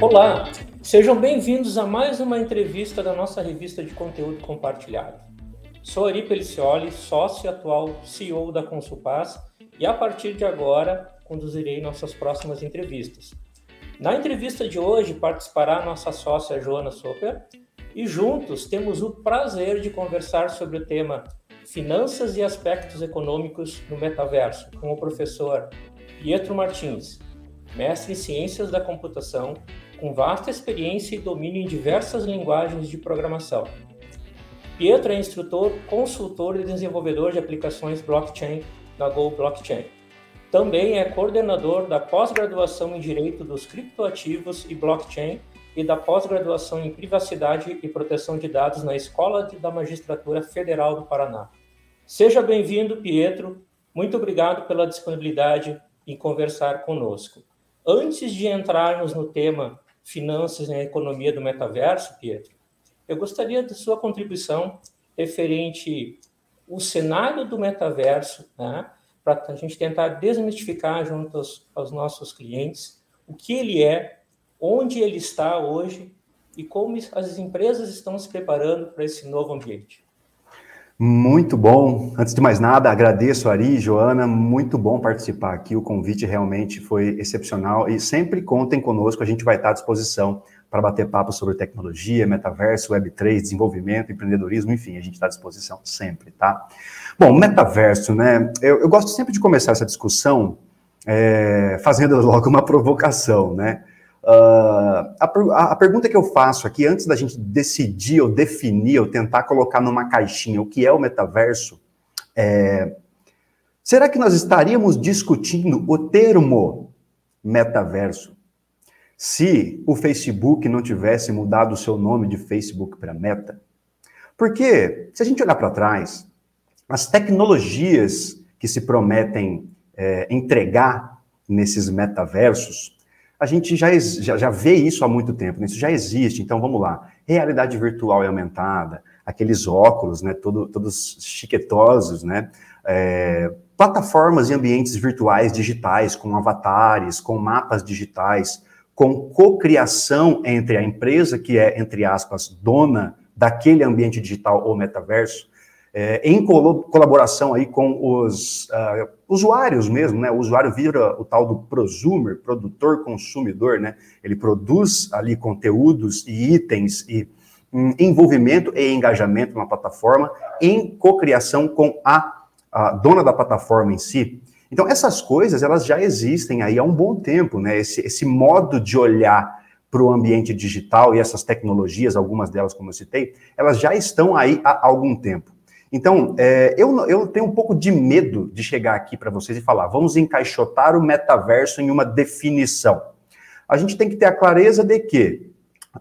Olá, sejam bem-vindos a mais uma entrevista da nossa revista de conteúdo compartilhado. Sou Ari Pelicioli, sócio atual CEO da Consulpaz, e a partir de agora conduzirei nossas próximas entrevistas. Na entrevista de hoje participará nossa sócia Joana Soper, e juntos temos o prazer de conversar sobre o tema Finanças e Aspectos Econômicos no Metaverso, com o professor Pietro Martins, mestre em Ciências da Computação, com vasta experiência e domínio em diversas linguagens de programação. Pietro é instrutor, consultor e desenvolvedor de aplicações blockchain na Go Blockchain. Também é coordenador da pós-graduação em Direito dos Criptoativos e Blockchain e da pós-graduação em Privacidade e Proteção de Dados na Escola da Magistratura Federal do Paraná. Seja bem-vindo, Pietro. Muito obrigado pela disponibilidade em conversar conosco. Antes de entrarmos no tema finanças e economia do metaverso, Pietro, eu gostaria da sua contribuição referente ao cenário do metaverso, né, para a gente tentar desmistificar junto aos, aos nossos clientes o que ele é, onde ele está hoje e como as empresas estão se preparando para esse novo ambiente. Muito bom. Antes de mais nada, agradeço Ari, Joana, muito bom participar aqui. O convite realmente foi excepcional e sempre contem conosco, a gente vai estar à disposição para bater papo sobre tecnologia, metaverso, Web3, desenvolvimento, empreendedorismo, enfim, a gente está à disposição sempre, tá? Bom, metaverso, né? Eu, eu gosto sempre de começar essa discussão é, fazendo logo uma provocação, né? Uh, a, a, pergunta que eu faço aqui, antes da gente decidir ou definir ou tentar colocar numa caixinha o que é o metaverso, é: será que nós estaríamos discutindo o termo metaverso se o Facebook não tivesse mudado o seu nome de Facebook para Meta? Porque, se a gente olhar para trás, as tecnologias que se prometem é, entregar nesses metaversos, a gente já, já, já vê isso há muito tempo, né? isso já existe. Então vamos lá: realidade virtual e aumentada, aqueles óculos, né? Todo, todos chiquetosos, né? É, plataformas e ambientes virtuais digitais, com avatares, com mapas digitais, com cocriação entre a empresa, que é, entre aspas, dona daquele ambiente digital ou metaverso, é, em colaboração aí com os uh, usuários mesmo, né? O usuário vira o tal do prosumer, produtor consumidor, né? Ele produz ali conteúdos e itens e um, envolvimento e engajamento na plataforma em cocriação com a, a, dona da plataforma em si. Então essas coisas elas já existem aí há um bom tempo, né? Esse, esse modo de olhar para o ambiente digital e essas tecnologias, algumas delas como eu citei, elas já estão aí há algum tempo. Então, é, eu, eu tenho um pouco de medo de chegar aqui para vocês e falar, vamos encaixotar o metaverso em uma definição. A gente tem que ter a clareza de que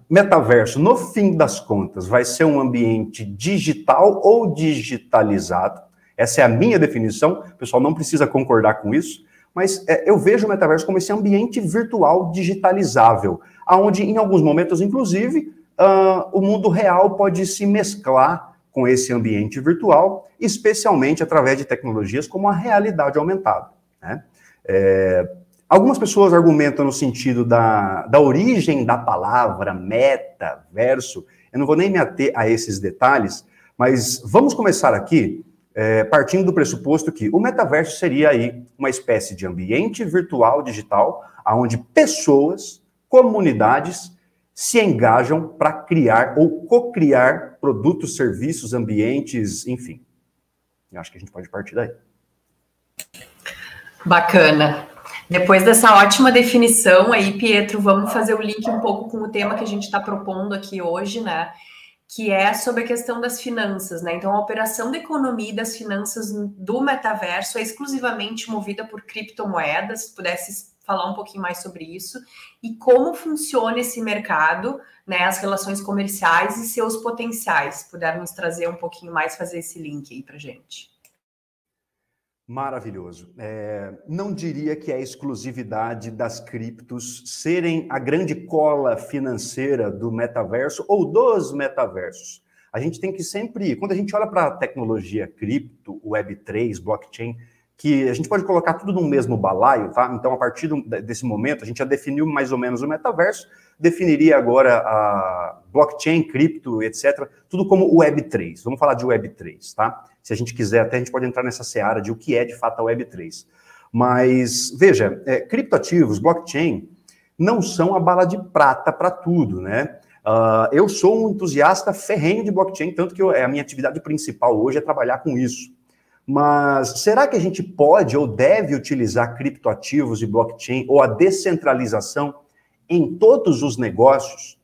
metaverso, no fim das contas, vai ser um ambiente digital ou digitalizado. Essa é a minha definição, o pessoal não precisa concordar com isso, mas é, eu vejo o metaverso como esse ambiente virtual digitalizável, aonde em alguns momentos, inclusive, uh, o mundo real pode se mesclar com esse ambiente virtual, especialmente através de tecnologias como a realidade aumentada. Né? É, algumas pessoas argumentam no sentido da, da origem da palavra metaverso, eu não vou nem me ater a esses detalhes, mas vamos começar aqui é, partindo do pressuposto que o metaverso seria aí uma espécie de ambiente virtual digital, onde pessoas, comunidades se engajam para criar ou co-criar produtos, serviços, ambientes, enfim. Eu acho que a gente pode partir daí. Bacana. Depois dessa ótima definição aí, Pietro, vamos fazer o link um pouco com o tema que a gente está propondo aqui hoje, né? Que é sobre a questão das finanças, né? Então, a operação da economia e das finanças do metaverso é exclusivamente movida por criptomoedas. Se pudesse falar um pouquinho mais sobre isso e como funciona esse mercado, né, as relações comerciais e seus potenciais. Pudermos trazer um pouquinho mais, fazer esse link aí para gente. Maravilhoso. É, não diria que é exclusividade das criptos serem a grande cola financeira do metaverso ou dos metaversos. A gente tem que sempre, quando a gente olha para a tecnologia cripto, Web3, blockchain, que a gente pode colocar tudo no mesmo balaio, tá? Então, a partir do, desse momento, a gente já definiu mais ou menos o metaverso, definiria agora a blockchain, cripto, etc., tudo como Web3. Vamos falar de Web3, tá? Se a gente quiser, até a gente pode entrar nessa seara de o que é de fato a Web3. Mas, veja, é, criptoativos, blockchain, não são a bala de prata para tudo, né? Uh, eu sou um entusiasta ferrenho de blockchain, tanto que eu, é a minha atividade principal hoje é trabalhar com isso. Mas será que a gente pode ou deve utilizar criptoativos e blockchain ou a descentralização em todos os negócios?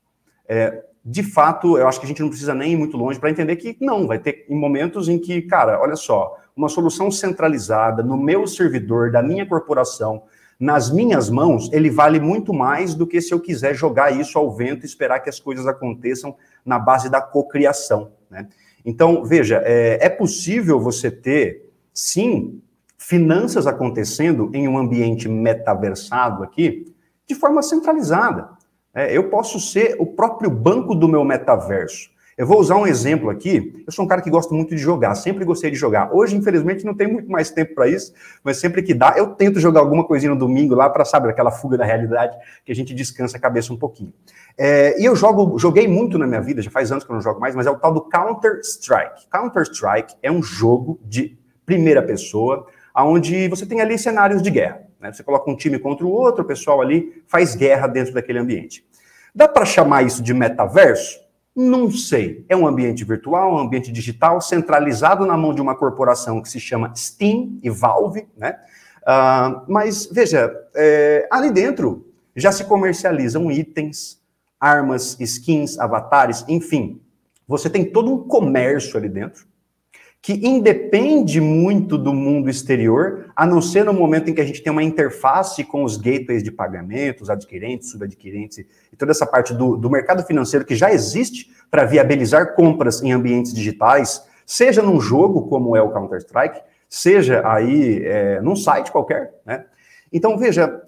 É, de fato, eu acho que a gente não precisa nem ir muito longe para entender que não, vai ter momentos em que, cara, olha só, uma solução centralizada no meu servidor, da minha corporação, nas minhas mãos, ele vale muito mais do que se eu quiser jogar isso ao vento e esperar que as coisas aconteçam na base da cocriação, né? Então, veja, é, é possível você ter, sim, finanças acontecendo em um ambiente metaversado aqui, de forma centralizada. É, eu posso ser o próprio banco do meu metaverso. Eu vou usar um exemplo aqui. Eu sou um cara que gosta muito de jogar, sempre gostei de jogar. Hoje, infelizmente, não tem muito mais tempo para isso, mas sempre que dá, eu tento jogar alguma coisinha no domingo lá para, saber aquela fuga da realidade que a gente descansa a cabeça um pouquinho. É, e eu jogo, joguei muito na minha vida, já faz anos que eu não jogo mais, mas é o tal do Counter-Strike. Counter-Strike é um jogo de primeira pessoa, onde você tem ali cenários de guerra. Né? Você coloca um time contra o outro, o pessoal ali faz guerra dentro daquele ambiente. Dá para chamar isso de metaverso? Não sei. É um ambiente virtual, um ambiente digital, centralizado na mão de uma corporação que se chama Steam e Valve, né? Uh, mas, veja, é, ali dentro já se comercializam itens, armas, skins, avatares, enfim. Você tem todo um comércio ali dentro que independe muito do mundo exterior, a não ser no momento em que a gente tem uma interface com os gateways de pagamentos, adquirentes, subadquirentes e toda essa parte do, do mercado financeiro que já existe para viabilizar compras em ambientes digitais, seja num jogo como é o Counter-Strike, seja aí é, num site qualquer, né? Então, veja,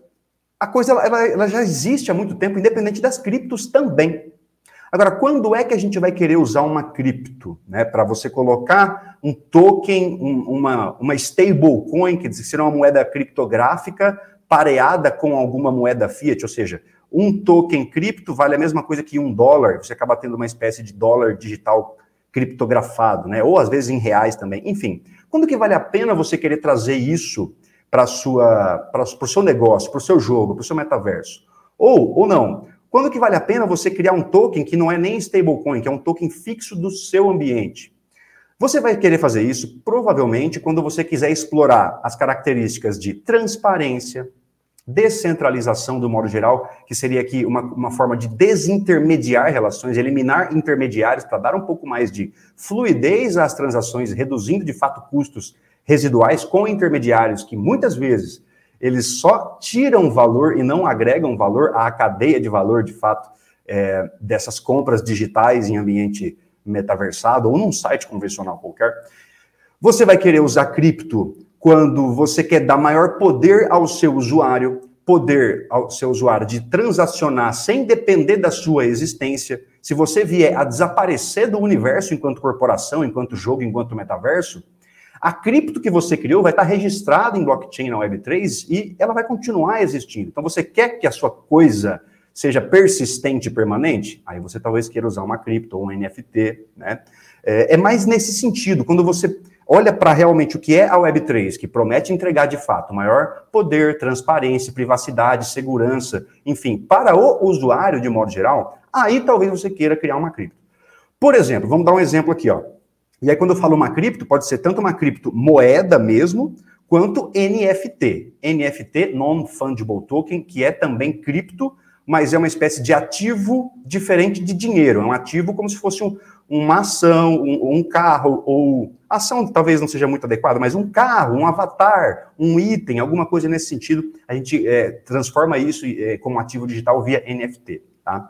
a coisa ela, ela já existe há muito tempo, independente das criptos também. Agora, quando é que a gente vai querer usar uma cripto, né, para você colocar um token, um, uma, uma stablecoin, que será uma moeda criptográfica pareada com alguma moeda fiat, ou seja, um token cripto vale a mesma coisa que um dólar, você acaba tendo uma espécie de dólar digital criptografado, né, ou às vezes em reais também, enfim. Quando que vale a pena você querer trazer isso para o seu negócio, para o seu jogo, para o seu metaverso? Ou, ou não? Quando que vale a pena você criar um token que não é nem stablecoin, que é um token fixo do seu ambiente? Você vai querer fazer isso provavelmente quando você quiser explorar as características de transparência, descentralização do modo geral, que seria aqui uma, uma forma de desintermediar relações, eliminar intermediários para dar um pouco mais de fluidez às transações, reduzindo de fato custos residuais com intermediários que muitas vezes eles só tiram valor e não agregam valor à cadeia de valor, de fato, é, dessas compras digitais em ambiente metaversado ou num site convencional qualquer. Você vai querer usar cripto quando você quer dar maior poder ao seu usuário, poder ao seu usuário de transacionar sem depender da sua existência. Se você vier a desaparecer do universo enquanto corporação, enquanto jogo, enquanto metaverso, a cripto que você criou vai estar registrada em blockchain na Web3 e ela vai continuar existindo. Então, você quer que a sua coisa seja persistente e permanente? Aí você talvez queira usar uma cripto ou um NFT, né? É, é mais nesse sentido, quando você olha para realmente o que é a Web3, que promete entregar de fato maior poder, transparência, privacidade, segurança, enfim, para o usuário de modo geral, aí talvez você queira criar uma cripto. Por exemplo, vamos dar um exemplo aqui, ó. E aí, quando eu falo uma cripto, pode ser tanto uma cripto moeda mesmo, quanto NFT. NFT, Non-Fungible Token, que é também cripto, mas é uma espécie de ativo diferente de dinheiro. É um ativo como se fosse um, uma ação, um, um, carro, ou ação talvez não seja muito adequada, mas um carro, um avatar, um item, alguma coisa nesse sentido, a gente é, transforma isso é, como ativo digital via NFT. Tá?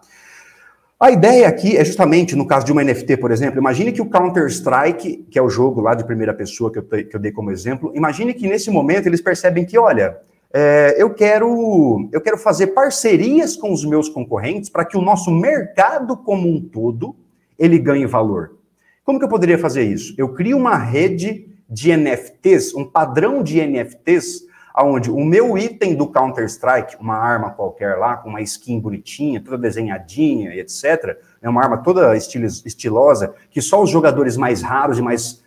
A ideia aqui é justamente, no caso de uma NFT, por exemplo, imagine que o Counter-Strike, que é o jogo lá de primeira pessoa que eu, que eu dei como exemplo, imagine que nesse momento eles percebem que, olha, é, eu, quero, eu quero fazer parcerias com os meus concorrentes para que o nosso mercado como um todo, ele ganhe valor. Como que eu poderia fazer isso? Eu crio uma rede de NFTs, um padrão de NFTs, onde o meu item do Counter-Strike, uma arma qualquer lá, com uma skin bonitinha, toda desenhadinha etc., é uma arma toda estilosa, que só os jogadores mais raros e mais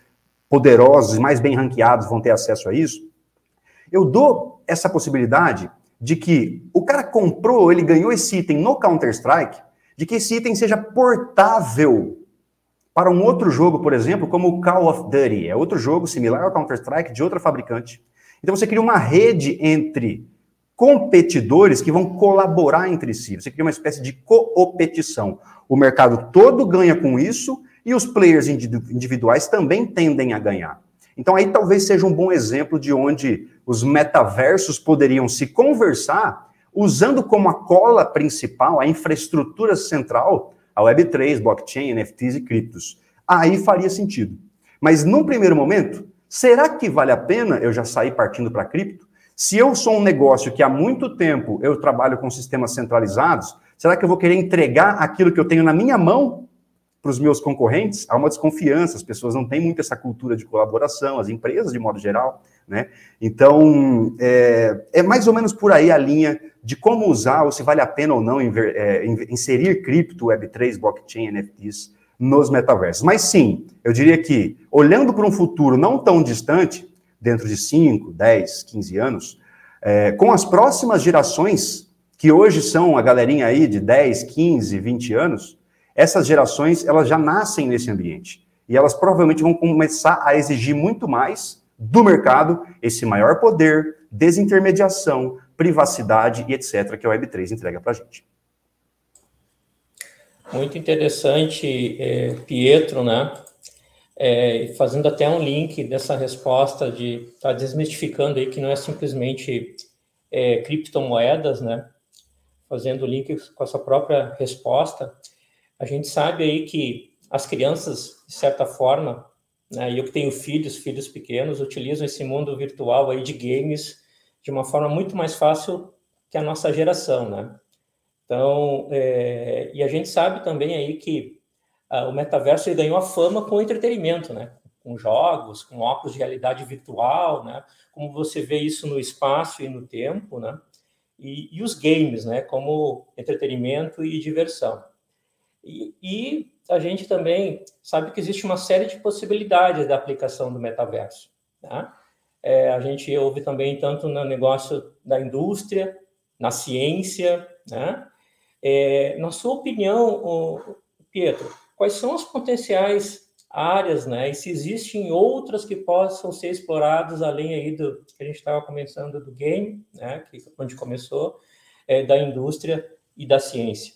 poderosos e mais bem ranqueados vão ter acesso a isso. Eu dou essa possibilidade de que o cara comprou, ele ganhou esse item no Counter-Strike, de que esse item seja portável para um outro jogo, por exemplo, como o Call of Duty. É outro jogo similar ao Counter-Strike de outra fabricante. Então você cria uma rede entre competidores que vão colaborar entre si. Você cria uma espécie de coopetição. O mercado todo ganha com isso e os players individuais também tendem a ganhar. Então aí talvez seja um bom exemplo de onde os metaversos poderiam se conversar usando como a cola principal, a infraestrutura central, a Web3, blockchain, NFTs e criptos. Aí faria sentido. Mas num primeiro momento, será que vale a pena eu já sair partindo para cripto? Se eu sou um negócio que há muito tempo eu trabalho com sistemas centralizados, será que eu vou querer entregar aquilo que eu tenho na minha mão para os meus concorrentes? Há uma desconfiança, as pessoas não têm muito essa cultura de colaboração, as empresas de modo geral, né? Então, é, é mais ou menos por aí a linha de como usar, ou se vale a pena ou não inver, é, inserir cripto, Web3, blockchain, NFTs nos metaversos. Mas sim, eu diria que, olhando para um futuro não tão distante, dentro de 5, 10, 15 anos, é, com as próximas gerações, que hoje são a galerinha aí de 10, 15, 20 anos, essas gerações, elas já nascem nesse ambiente. E elas provavelmente vão começar a exigir muito mais do mercado esse maior poder, desintermediação, privacidade e etc., que a Web3 entrega para a gente. Muito interessante, é, Pietro, né? É, fazendo até um link dessa resposta de tá desmistificando aí que não é simplesmente é, criptomoedas, né? Fazendo link com a sua própria resposta, a gente sabe aí que as crianças, de certa forma, né, eu que tenho filhos, filhos pequenos, utilizam esse mundo virtual aí de games de uma forma muito mais fácil que a nossa geração, né? Então, é, e a gente sabe também aí que ah, o metaverso ganhou a fama com entretenimento, né? Com jogos, com óculos de realidade virtual, né? Como você vê isso no espaço e no tempo, né? E, e os games, né? Como entretenimento e diversão. E, e a gente também sabe que existe uma série de possibilidades da aplicação do metaverso, né? é, a gente ouve também tanto no negócio da indústria, na ciência, né? É, na sua opinião, Pietro, quais são as potenciais áreas, né? E se existem outras que possam ser exploradas além aí do que a gente estava começando do game, né? Que onde começou, é, da indústria e da ciência.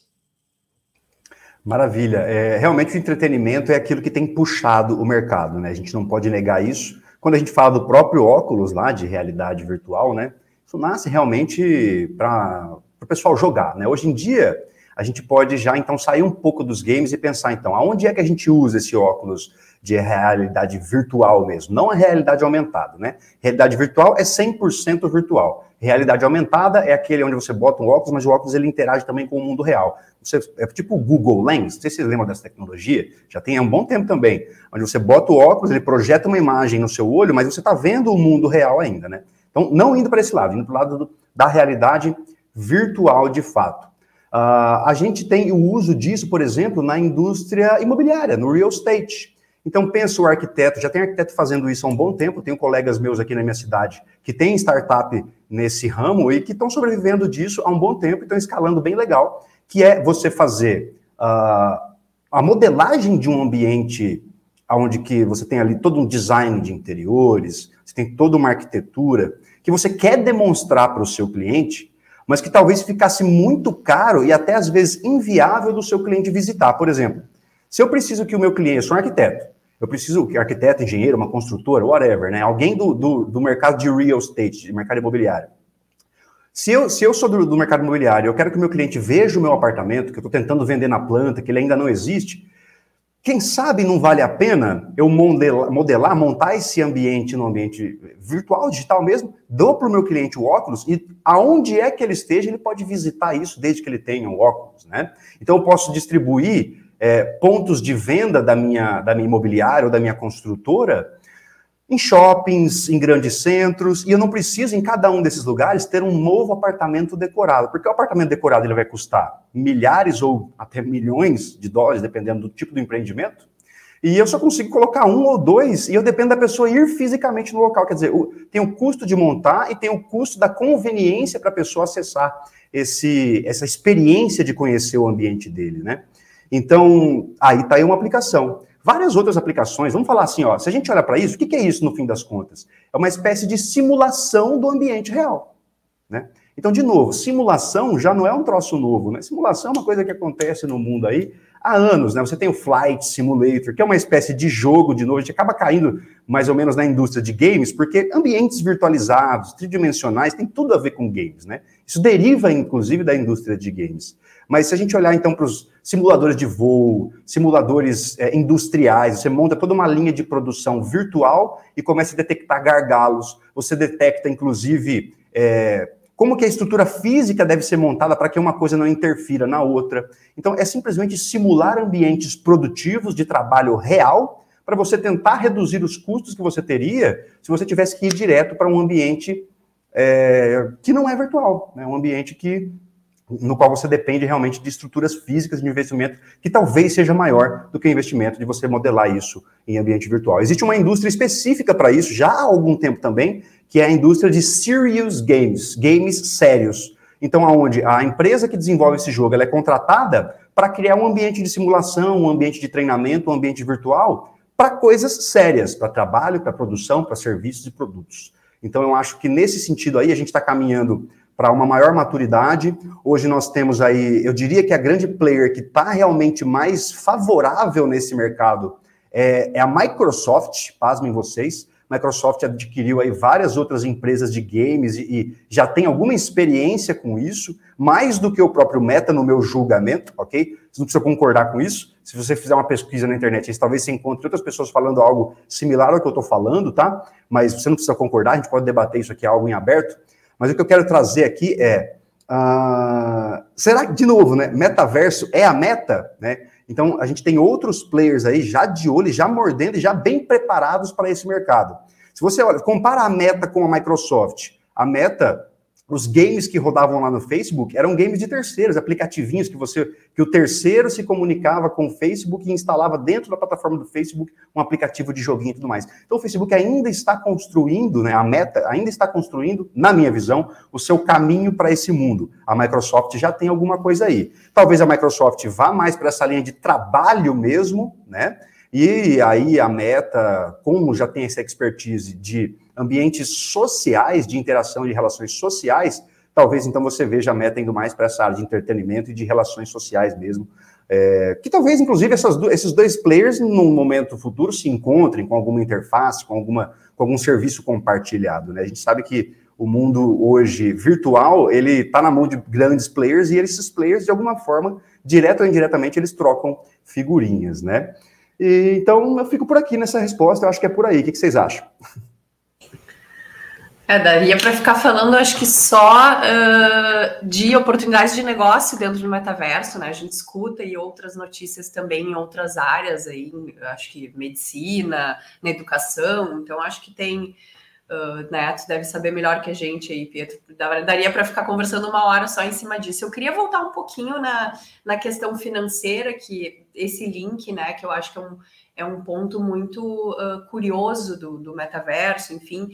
Maravilha. É, realmente o entretenimento é aquilo que tem puxado o mercado, né? A gente não pode negar isso. Quando a gente fala do próprio óculos lá de realidade virtual, né? Isso nasce realmente para o pessoal jogar, né? Hoje em dia, a gente pode já então sair um pouco dos games e pensar então, aonde é que a gente usa esse óculos de realidade virtual mesmo, não a realidade aumentada, né? Realidade virtual é 100% virtual. Realidade aumentada é aquele onde você bota um óculos, mas o óculos ele interage também com o mundo real. Você, é tipo o Google Lens, não sei se vocês lembram dessa tecnologia, já tem há um bom tempo também, onde você bota o óculos, ele projeta uma imagem no seu olho, mas você está vendo o mundo real ainda, né? Então, não indo para esse lado, indo para o lado do, da realidade virtual de fato. Uh, a gente tem o uso disso, por exemplo, na indústria imobiliária, no real estate. Então, pensa o arquiteto, já tem arquiteto fazendo isso há um bom tempo, tenho colegas meus aqui na minha cidade que têm startup nesse ramo e que estão sobrevivendo disso há um bom tempo e estão escalando bem legal que é você fazer uh, a modelagem de um ambiente onde que você tem ali todo um design de interiores, você tem toda uma arquitetura que você quer demonstrar para o seu cliente, mas que talvez ficasse muito caro e até às vezes inviável do seu cliente visitar. Por exemplo, se eu preciso que o meu cliente, eu sou um arquiteto, eu preciso que arquiteto, engenheiro, uma construtora, whatever, né? Alguém do, do, do mercado de real estate, de mercado imobiliário. Se eu, se eu sou do, do mercado imobiliário, eu quero que o meu cliente veja o meu apartamento, que eu estou tentando vender na planta, que ele ainda não existe, quem sabe não vale a pena eu modelar, modelar montar esse ambiente no ambiente virtual, digital mesmo, dou para o meu cliente o óculos e aonde é que ele esteja, ele pode visitar isso desde que ele tenha o óculos, né? Então eu posso distribuir é, pontos de venda da minha, da minha imobiliária ou da minha construtora em shoppings, em grandes centros, e eu não preciso em cada um desses lugares ter um novo apartamento decorado, porque o apartamento decorado ele vai custar milhares ou até milhões de dólares, dependendo do tipo do empreendimento, e eu só consigo colocar um ou dois, e eu dependo da pessoa ir fisicamente no local. Quer dizer, tem o custo de montar e tem o custo da conveniência para a pessoa acessar esse, essa experiência de conhecer o ambiente dele, né? Então, aí está aí uma aplicação. Várias outras aplicações, vamos falar assim, ó, se a gente olha para isso, o que, é isso no fim das contas? É uma espécie de simulação do ambiente real, né? Então, de novo, simulação já não é um troço novo, né? Simulação é uma coisa que acontece no mundo aí há anos, né? Você tem o Flight Simulator, que é uma espécie de jogo, de novo, a gente acaba caindo mais ou menos na indústria de games, porque ambientes virtualizados, tridimensionais, tem tudo a ver com games, né? Isso deriva, inclusive, da indústria de games. Mas se a gente olhar, então, para os simuladores de voo, simuladores é, industriais, você monta toda uma linha de produção virtual e começa a detectar gargalos, você detecta, inclusive, é, como que a estrutura física deve ser montada para que uma coisa não interfira na outra. Então, é simplesmente simular ambientes produtivos de trabalho real para você tentar reduzir os custos que você teria se você tivesse que ir direto para um ambiente é, que não é virtual, né? um ambiente que no qual você depende realmente de estruturas físicas de investimento que talvez seja maior do que o investimento de você modelar isso em ambiente virtual. Existe uma indústria específica para isso já há algum tempo também, que é a indústria de serious games, games sérios. Então, aonde a empresa que desenvolve esse jogo é contratada para criar um ambiente de simulação, um ambiente de treinamento, um ambiente virtual para coisas sérias, para trabalho, para produção, para serviços e produtos. Então, eu acho que nesse sentido aí a gente está caminhando para uma maior maturidade. Hoje nós temos aí, eu diria que a grande player que está realmente mais favorável nesse mercado é, é, a Microsoft, pasmem vocês. Microsoft adquiriu aí várias outras empresas de games e, e, já tem alguma experiência com isso, mais do que o próprio Meta no meu julgamento, ok? Você não precisa concordar com isso. Se você fizer uma pesquisa na internet, talvez você encontre outras pessoas falando algo similar ao que eu estou falando, tá? Mas você não precisa concordar, a gente pode debater isso aqui, algo em aberto. Mas o que eu quero trazer aqui é. Uh, será que, de novo, né? Metaverso é a meta, né? Então, a gente tem outros players aí já de olho, já mordendo e já bem preparados para esse mercado. Se você olha, compara a meta com a Microsoft, a meta os games que rodavam lá no Facebook eram games de terceiros, aplicativinhos que você que o terceiro se comunicava com o Facebook e instalava dentro da plataforma do Facebook um aplicativo de joguinho e tudo mais. Então o Facebook ainda está construindo, né, a Meta ainda está construindo, na minha visão, o seu caminho para esse mundo. A Microsoft já tem alguma coisa aí. Talvez a Microsoft vá mais para essa linha de trabalho mesmo, né? E aí a Meta, como já tem essa expertise de ambientes sociais, de interação de relações sociais, talvez então você veja a meta indo mais para essa área de entretenimento e de relações sociais mesmo. É, que talvez, inclusive, essas, esses dois players, num momento futuro, se encontrem com alguma interface, com, alguma, com algum serviço compartilhado. Né? A gente sabe que o mundo hoje virtual, ele está na mão de grandes players e esses players, de alguma forma, direto ou indiretamente, eles trocam figurinhas, né? E, então, eu fico por aqui nessa resposta, eu acho que é por aí. O que, que vocês acham? É, daria para ficar falando, acho que só uh, de oportunidades de negócio dentro do metaverso, né? A gente escuta e outras notícias também em outras áreas, aí, acho que medicina, na educação, então acho que tem. Uh, né, tu deve saber melhor que a gente aí, Pietro. Daria para ficar conversando uma hora só em cima disso. Eu queria voltar um pouquinho na, na questão financeira, que esse link, né, que eu acho que é um, é um ponto muito uh, curioso do, do metaverso, enfim.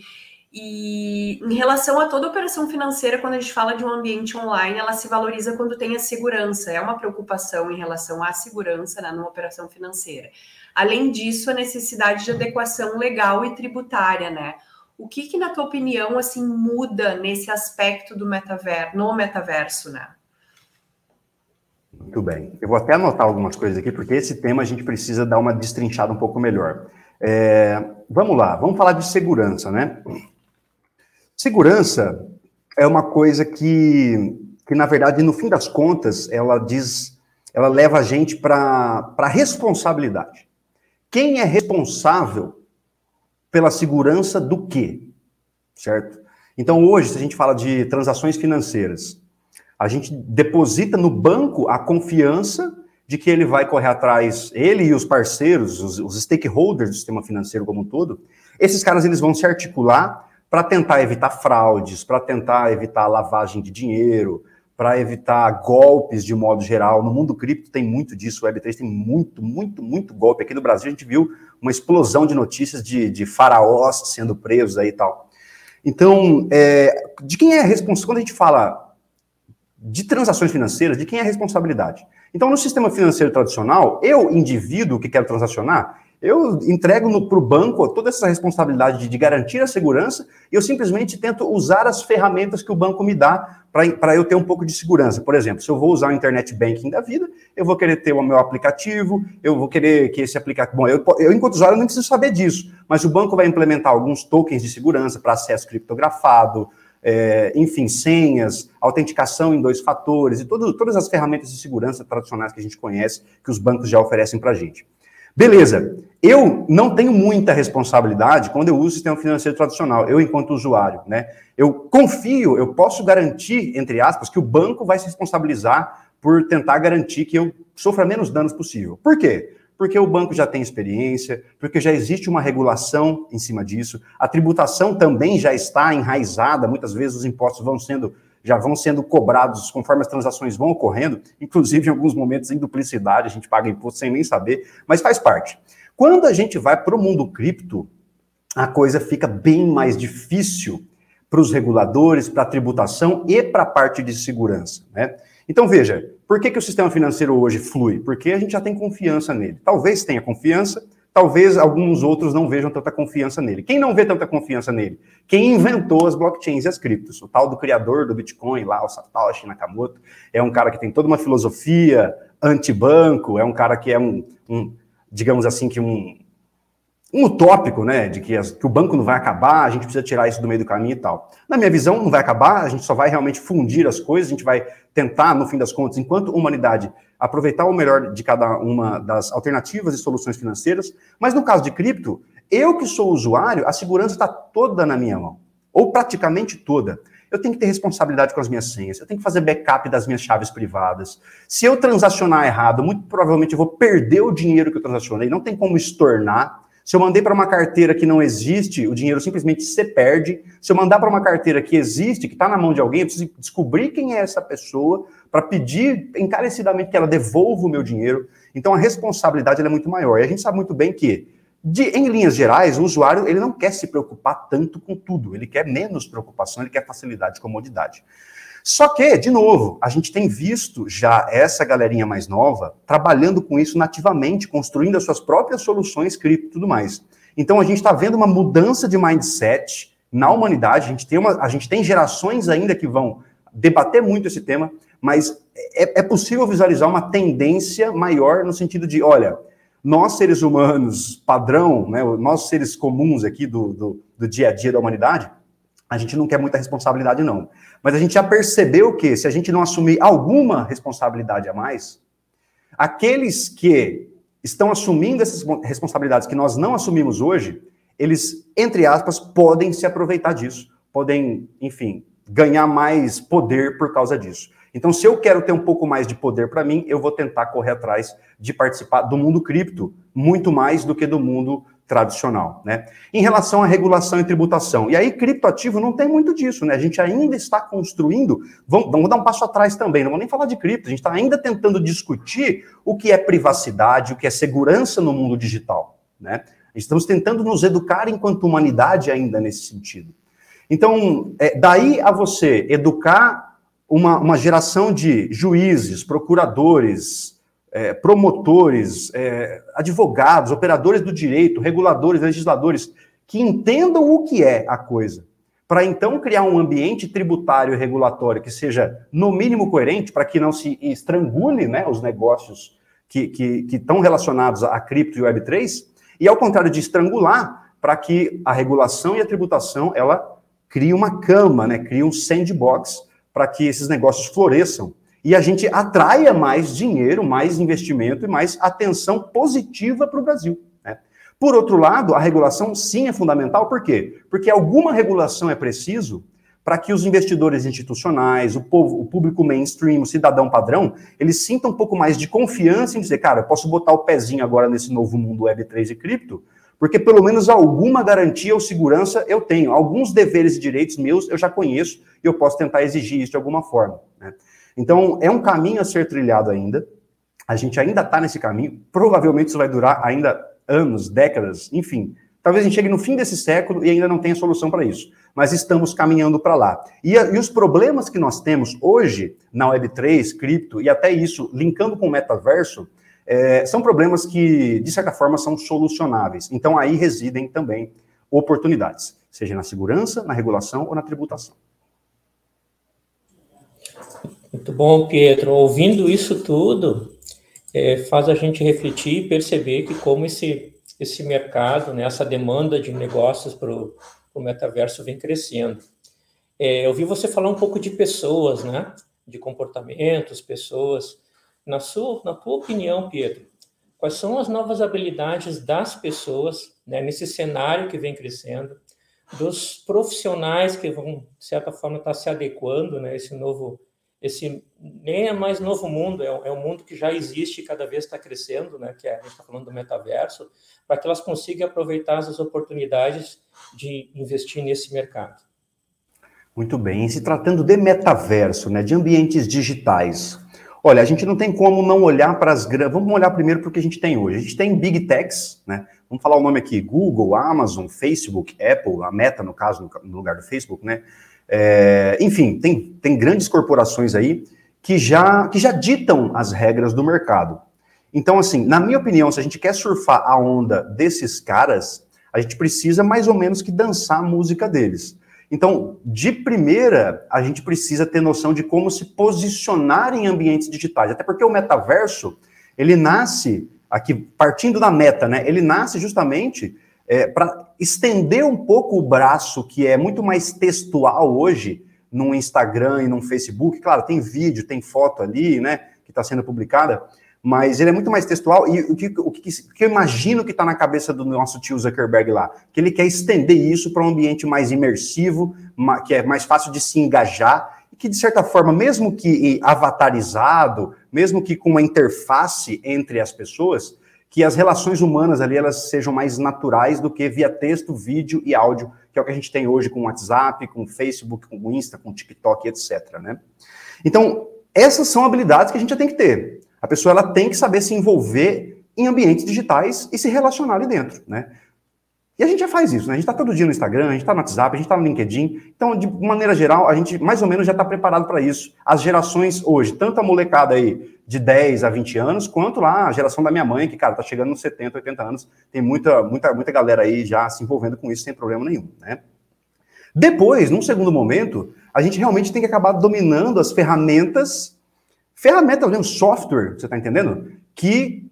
E em relação a toda operação financeira, quando a gente fala de um ambiente online, ela se valoriza quando tem a segurança. É uma preocupação em relação à segurança né, numa operação financeira. Além disso, a necessidade de adequação legal e tributária, né? O que, que na tua opinião, assim, muda nesse aspecto do metaverso, no metaverso, né? Muito bem. Eu vou até anotar algumas coisas aqui, porque esse tema a gente precisa dar uma destrinchada um pouco melhor. É, vamos lá, vamos falar de segurança, né? Segurança é uma coisa que, que, na verdade, no fim das contas, ela diz, ela leva a gente para a responsabilidade. Quem é responsável pela segurança do quê? Certo? Então, hoje, se a gente fala de transações financeiras, a gente deposita no banco a confiança de que ele vai correr atrás, ele e os parceiros, os, os stakeholders do sistema financeiro como um todo, Esses caras eles vão se articular para tentar evitar fraudes, para tentar evitar lavagem de dinheiro, para evitar golpes de modo geral. No mundo cripto tem muito disso, o Web3 tem muito, muito, muito golpe. Aqui no Brasil a gente viu uma explosão de notícias de, de faraós sendo presos aí e tal. Então, é, de quem é a responsabilidade? Quando a gente fala de transações financeiras, de quem é a responsabilidade? Então, no sistema financeiro tradicional, eu, indivíduo que quero transacionar, eu entrego para o banco toda essa responsabilidade de, de, garantir a segurança e eu simplesmente tento usar as ferramentas que o banco me dá para eu ter um pouco de segurança. Por exemplo, se eu vou usar o Internet Banking da vida, eu vou querer ter o meu aplicativo, eu vou querer que esse aplicativo. Bom, eu, eu enquanto usuário, não preciso saber disso, mas o banco vai implementar alguns tokens de segurança para acesso criptografado, é, enfim, senhas, autenticação em dois fatores e todo, todas as ferramentas de segurança tradicionais que a gente conhece, que os bancos já oferecem para a gente. Beleza, eu não tenho muita responsabilidade quando eu uso o sistema financeiro tradicional, eu enquanto usuário, né? Eu confio, eu posso garantir, entre aspas, que o banco vai se responsabilizar por tentar garantir que eu sofra menos danos possível. Por quê? Porque o banco já tem experiência, porque já existe uma regulação em cima disso, a tributação também já está enraizada, muitas vezes os impostos vão sendo já vão sendo cobrados conforme as transações vão ocorrendo, inclusive em alguns momentos em duplicidade, a gente paga imposto sem nem saber, mas faz parte. Quando a gente vai para o mundo cripto, a coisa fica bem mais difícil para os reguladores, para a tributação e para a parte de segurança. Né? Então, veja, por que, que o sistema financeiro hoje flui? Porque a gente já tem confiança nele. Talvez tenha confiança, talvez alguns outros não vejam tanta confiança nele. Quem não vê tanta confiança nele? Quem inventou as blockchains e as criptos. O tal do criador do Bitcoin lá, o Satoshi Nakamoto, é um cara que tem toda uma filosofia anti-banco, é um cara que é um, um digamos assim, que um, um utópico, né, de que, as, que, o banco não vai acabar, a gente precisa tirar isso do meio do caminho e tal. Na minha visão, não vai acabar, a gente só vai realmente fundir as coisas, a gente vai tentar, no fim das contas, enquanto humanidade, aproveitar o melhor de cada uma das alternativas e soluções financeiras. Mas no caso de cripto, eu que sou usuário, a segurança está toda na minha mão, ou praticamente toda. Eu tenho que ter responsabilidade com as minhas senhas, eu tenho que fazer backup das minhas chaves privadas. Se eu transacionar errado, muito provavelmente eu vou perder o dinheiro que eu transacionei, não tem como estornar. Se eu mandei para uma carteira que não existe, o dinheiro simplesmente se perde. Se eu mandar para uma carteira que existe, que está na mão de alguém, eu preciso descobrir quem é essa pessoa para pedir encarecidamente que ela devolva o meu dinheiro. Então a responsabilidade é muito maior. E a gente sabe muito bem que, de, em linhas gerais, o usuário ele não quer se preocupar tanto com tudo. Ele quer menos preocupação, ele quer facilidade comodidade. Só que, de novo, a gente tem visto já essa galerinha mais nova trabalhando com isso nativamente, construindo as suas próprias soluções cripto e tudo mais. Então a gente está vendo uma mudança de mindset na humanidade. A gente, tem uma, a gente tem gerações ainda que vão debater muito esse tema, mas é, é possível visualizar uma tendência maior no sentido de, olha, nós seres humanos padrão, né, nós seres comuns aqui do, do, do dia a dia da humanidade, a gente não quer muita responsabilidade, não. Mas a gente já percebeu que, se a gente não assumir alguma responsabilidade a mais, aqueles que estão assumindo essas responsabilidades que nós não assumimos hoje, eles, entre aspas, podem se aproveitar disso, podem, enfim, ganhar mais poder por causa disso. Então, se eu quero ter um pouco mais de poder para mim, eu vou tentar correr atrás de participar do mundo cripto, muito mais do que do mundo tradicional, né? Em relação à regulação e tributação. E aí, criptoativo não tem muito disso, né? A gente ainda está construindo, vamos, vamos dar um passo atrás também, não vou nem falar de cripto, a gente está ainda tentando discutir o que é privacidade, o que é segurança no mundo digital, né? Estamos tentando nos educar enquanto humanidade ainda nesse sentido. Então, é, daí a você educar uma, uma geração de juízes, procuradores, é, promotores, é, advogados, operadores do direito, reguladores, legisladores, que entendam o que é a coisa, para então criar um ambiente tributário e regulatório que seja, no mínimo, coerente, para que não se estrangule né, os negócios que, que, que estão relacionados a cripto e Web3, e ao contrário de estrangular, para que a regulação e a tributação ela crie uma cama, né, crie um sandbox para que esses negócios floresçam e a gente atraia mais dinheiro, mais investimento e mais atenção positiva para o Brasil. Né? Por outro lado, a regulação sim é fundamental, por quê? Porque alguma regulação é preciso para que os investidores institucionais, o, povo, o público mainstream, o cidadão padrão, eles sintam um pouco mais de confiança em dizer, cara, eu posso botar o pezinho agora nesse novo mundo Web3 e cripto, porque pelo menos alguma garantia ou segurança eu tenho. Alguns deveres e direitos meus eu já conheço e eu posso tentar exigir isso de alguma forma. Então, é um caminho a ser trilhado ainda. A gente ainda está nesse caminho. Provavelmente isso vai durar ainda anos, décadas, enfim. Talvez a gente chegue no fim desse século e ainda não tenha solução para isso. Mas estamos caminhando para lá. E, e, os problemas que nós temos hoje na Web3, cripto, e até isso, linkando com o metaverso, é, são problemas que, de certa forma, são solucionáveis. Então, aí residem também oportunidades, seja na segurança, na regulação ou na tributação. Muito bom, Pietro. Ouvindo isso tudo, é, faz a gente refletir e perceber que como esse, esse mercado, né, essa demanda de negócios para o metaverso vem crescendo. É, eu vi você falar um pouco de pessoas, né, de comportamentos, pessoas. Na sua, na tua opinião, Pietro, quais são as novas habilidades das pessoas né, nesse cenário que vem crescendo, dos profissionais que vão, de certa forma, estar tá se adequando né, a esse novo esse nem é mais novo mundo, é, é um mundo que já existe e cada vez está crescendo, né? Que é, a gente está falando do metaverso, para que elas consigam aproveitar as oportunidades de investir nesse mercado. Muito bem. se tratando de metaverso, né, de ambientes digitais, olha, a gente não tem como não olhar para as grandes. Vamos olhar primeiro para o que a gente tem hoje. A gente tem big techs, né? Vamos falar o nome aqui: Google, Amazon, Facebook, Apple, a Meta, no caso, no lugar do Facebook, né? É, enfim, tem, tem grandes corporações aí que já, que já ditam as regras do mercado. Então, assim, na minha opinião, se a gente quer surfar a onda desses caras, a gente precisa mais ou menos que dançar a música deles. Então, de primeira, a gente precisa ter noção de como se posicionar em ambientes digitais. Até porque o metaverso, ele nasce, aqui partindo da meta, né? Ele nasce justamente é, para estender um pouco o braço, que é muito mais textual hoje, no Instagram e no Facebook. Claro, tem vídeo, tem foto ali, né, que está sendo publicada, mas ele é muito mais textual. E o que, o que, o que eu imagino que está na cabeça do nosso tio Zuckerberg lá? Que ele quer estender isso para um ambiente mais imersivo, que é mais fácil de se engajar, e que, de certa forma, mesmo que avatarizado, mesmo que com uma interface entre as pessoas, que as relações humanas ali elas sejam mais naturais do que via texto, vídeo e áudio, que é o que a gente tem hoje com o WhatsApp, com o Facebook, com o Insta, com o TikTok, etc. Né? Então, essas são habilidades que a gente já tem que ter. A pessoa ela tem que saber se envolver em ambientes digitais e se relacionar ali dentro, né? E a gente já faz isso, né? A gente está todo dia no Instagram, a gente está no WhatsApp, a gente está no LinkedIn. Então, de maneira geral, a gente mais ou menos já está preparado para isso. As gerações hoje, tanto a molecada aí de 10 a 20 anos, quanto lá a geração da minha mãe, que, cara, está chegando nos 70, 80 anos, tem muita, muita, muita galera aí já se envolvendo com isso sem problema nenhum, né? Depois, num segundo momento, a gente realmente tem que acabar dominando as ferramentas, ferramentas mesmo, software, você está entendendo? Que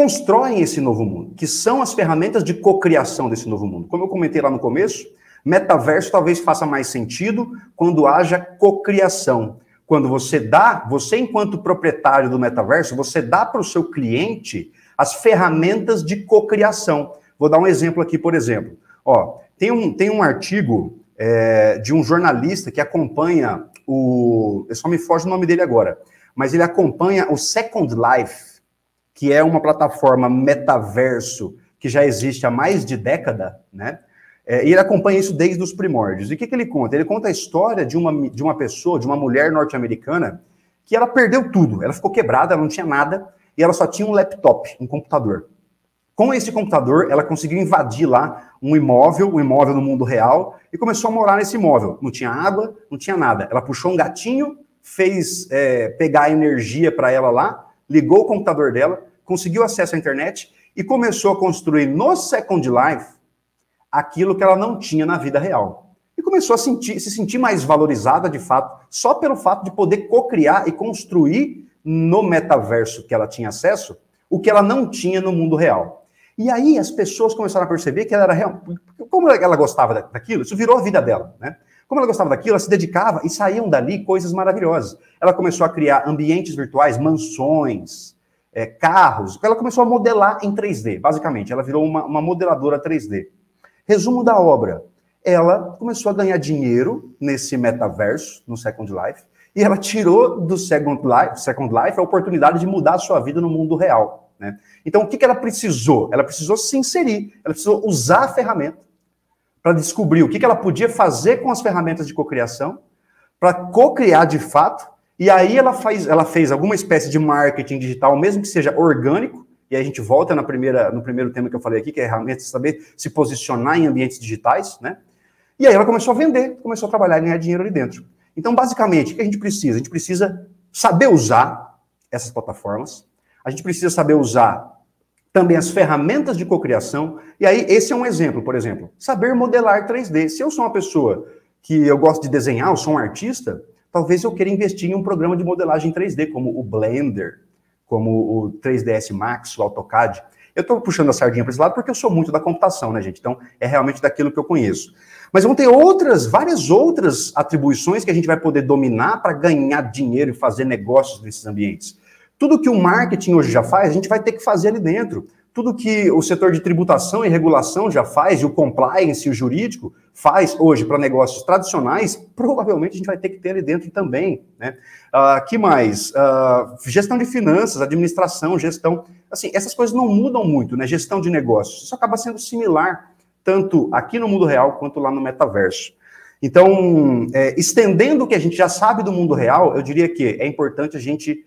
constroem esse novo mundo, que são as ferramentas de cocriação desse novo mundo. Como eu comentei lá no começo, metaverso talvez faça mais sentido quando haja cocriação. Quando você dá, você enquanto proprietário do metaverso, você dá para o seu cliente as ferramentas de cocriação. Vou dar um exemplo aqui, por exemplo. Ó, tem um, tem um artigo é, de um jornalista que acompanha o. Eu só me foge o nome dele agora, mas ele acompanha o Second Life que é uma plataforma metaverso que já existe há mais de década, né? É, e ele acompanha isso desde os primórdios. E o que, que ele conta? Ele conta a história de uma, de uma pessoa, de uma mulher norte-americana, que ela perdeu tudo. Ela ficou quebrada, ela não tinha nada, e ela só tinha um laptop, um computador. Com esse computador, ela conseguiu invadir lá um imóvel, um imóvel no mundo real, e começou a morar nesse imóvel. Não tinha água, não tinha nada. Ela puxou um gatinho, fez é, pegar energia para ela lá, ligou o computador dela, conseguiu acesso à internet e começou a construir no Second Life aquilo que ela não tinha na vida real. E começou a sentir, se sentir mais valorizada de fato, só pelo fato de poder co-criar e construir no metaverso que ela tinha acesso o que ela não tinha no mundo real. E aí as pessoas começaram a perceber que ela era real. Como ela gostava daquilo, isso virou a vida dela, né? Como ela gostava daquilo, ela se dedicava e saíam dali coisas maravilhosas. Ela começou a criar ambientes virtuais, mansões, é, carros. Ela começou a modelar em 3D, basicamente. Ela virou uma, uma modeladora 3D. Resumo da obra. Ela começou a ganhar dinheiro nesse metaverso, no Second Life, e ela tirou do Second Life, Second Life a oportunidade de mudar a sua vida no mundo real. Né? Então, o que, que ela precisou? Ela precisou se inserir, ela precisou usar a ferramenta para descobrir o que, que ela podia fazer com as ferramentas de cocriação, para co-criar de fato, e aí ela, faz, ela fez alguma espécie de marketing digital, mesmo que seja orgânico, e aí a gente volta na primeira, no primeiro tema que eu falei aqui, que é de saber se posicionar em ambientes digitais, né? E aí ela começou a vender, começou a trabalhar e ganhar dinheiro ali dentro. Então, basicamente, o que a gente precisa? A gente precisa saber usar essas plataformas, a gente precisa saber usar também as ferramentas de cocriação. E aí, esse é um exemplo, por exemplo, saber modelar 3D. Se eu sou uma pessoa que eu gosto de desenhar, eu sou um artista, talvez eu queira investir em um programa de modelagem 3D, como o Blender, como o 3ds Max, o AutoCAD. Eu estou puxando a sardinha para esse lado porque eu sou muito da computação, né, gente? Então, é realmente daquilo que eu conheço. Mas vão ter outras, várias outras atribuições que a gente vai poder dominar para ganhar dinheiro e fazer negócios nesses ambientes. Tudo que o marketing hoje já faz, a gente vai ter que fazer ali dentro. Tudo que o setor de tributação e regulação já faz, e o compliance, o jurídico, faz hoje para negócios tradicionais, provavelmente a gente vai ter que ter ali dentro também. Né? Uh, que mais? Uh, gestão de finanças, administração, gestão. Assim, essas coisas não mudam muito, né? Gestão de negócios. Isso acaba sendo similar, tanto aqui no mundo real quanto lá no metaverso. Então, é, estendendo o que a gente já sabe do mundo real, eu diria que é importante a gente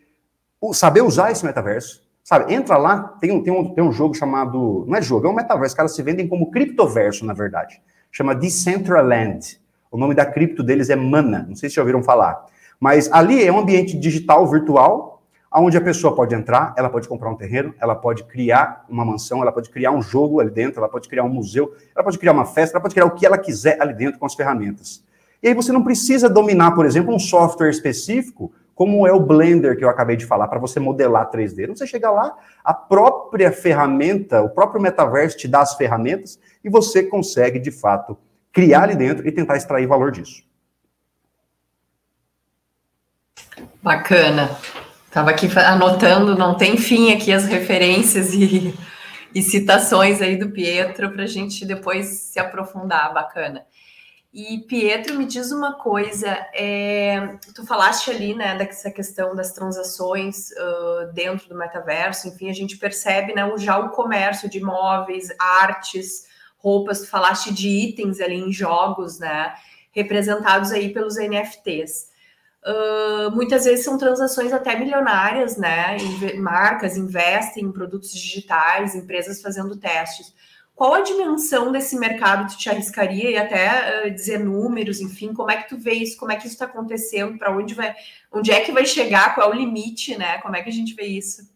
saber usar esse metaverso. Sabe, entra lá, tem um, tem, um, tem um jogo chamado. Não é jogo, é um metaverso. Os caras se vendem como criptoverso, na verdade. Chama Decentraland. O nome da cripto deles é Mana. Não sei se já ouviram falar. Mas ali é um ambiente digital, virtual, onde a pessoa pode entrar, ela pode comprar um terreno, ela pode criar uma mansão, ela pode criar um jogo ali dentro, ela pode criar um museu, ela pode criar uma festa, ela pode criar o que ela quiser ali dentro com as ferramentas. E aí você não precisa dominar, por exemplo, um software específico como é o Blender que eu acabei de falar, para você modelar 3D. Não você chega lá, a própria ferramenta, o próprio metaverso te dá as ferramentas e você consegue, de fato, criar ali dentro e tentar extrair valor disso. Bacana. Estava aqui anotando, não tem fim aqui as referências e, e citações aí do Pietro para a gente depois se aprofundar. Bacana. E Pietro, me diz uma coisa, é, tu falaste ali, né, dessa questão das transações uh, dentro do metaverso, enfim, a gente percebe, né, já o comércio de imóveis, artes, roupas, tu falaste de itens ali em jogos, né, representados aí pelos NFTs. Uh, muitas vezes são transações até milionárias, né, marcas investem em produtos digitais, empresas fazendo testes. Qual a dimensão desse mercado tu te arriscaria e até uh, dizer números, enfim, como é que tu vê isso, como é que isso está acontecendo, para onde vai, onde é que vai chegar, qual é o limite, né? Como é que a gente vê isso?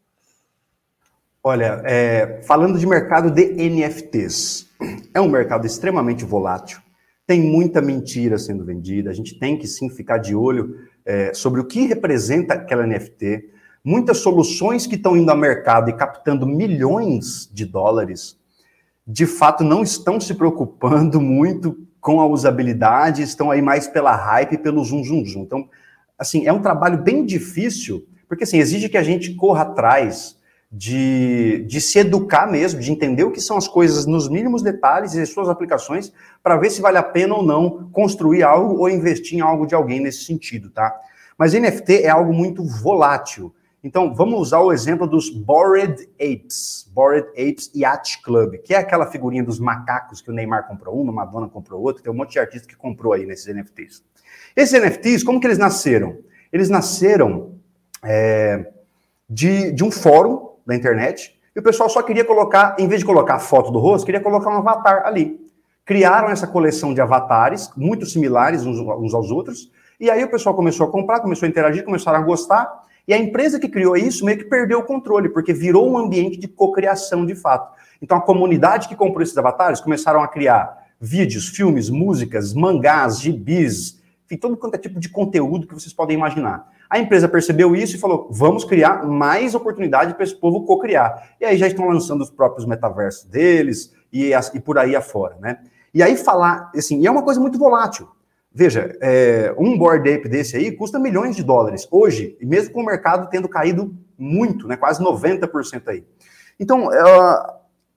Olha, é, falando de mercado de NFTs, é um mercado extremamente volátil, tem muita mentira sendo vendida, a gente tem que sim ficar de olho é, sobre o que representa aquela NFT, muitas soluções que estão indo ao mercado e captando milhões de dólares de fato não estão se preocupando muito com a usabilidade, estão aí mais pela hype, pelo zoom, zoom, zoom. Então, assim, é um trabalho bem difícil, porque assim, exige que a gente corra atrás de, de se educar mesmo, de entender o que são as coisas nos mínimos detalhes e as suas aplicações, para ver se vale a pena ou não construir algo ou investir em algo de alguém nesse sentido, tá? Mas NFT é algo muito volátil. Então, vamos usar o exemplo dos Bored Apes, Bored Apes Yacht Club, que é aquela figurinha dos macacos que o Neymar comprou uma, Madonna comprou outra, tem um monte de artista que comprou aí nesses NFTs. Esses NFTs, como que eles nasceram? Eles nasceram é, de, de um fórum da internet, e o pessoal só queria colocar, em vez de colocar a foto do rosto, queria colocar um avatar ali. Criaram essa coleção de avatares, muito similares uns, uns aos outros, e aí o pessoal começou a comprar, começou a interagir, começaram a gostar, e a empresa que criou isso meio que perdeu o controle, porque virou um ambiente de cocriação de fato. Então a comunidade que comprou esses avatares começaram a criar vídeos, filmes, músicas, mangás, gibis, enfim, todo quanto é tipo de conteúdo que vocês podem imaginar. A empresa percebeu isso e falou: vamos criar mais oportunidade para esse povo co-criar. E aí já estão lançando os próprios metaversos deles e, e por aí afora, né? E aí falar, assim, e é uma coisa muito volátil. Veja, é, um board ape desse aí custa milhões de dólares hoje, mesmo com o mercado tendo caído muito, né, quase 90% aí. Então, uh,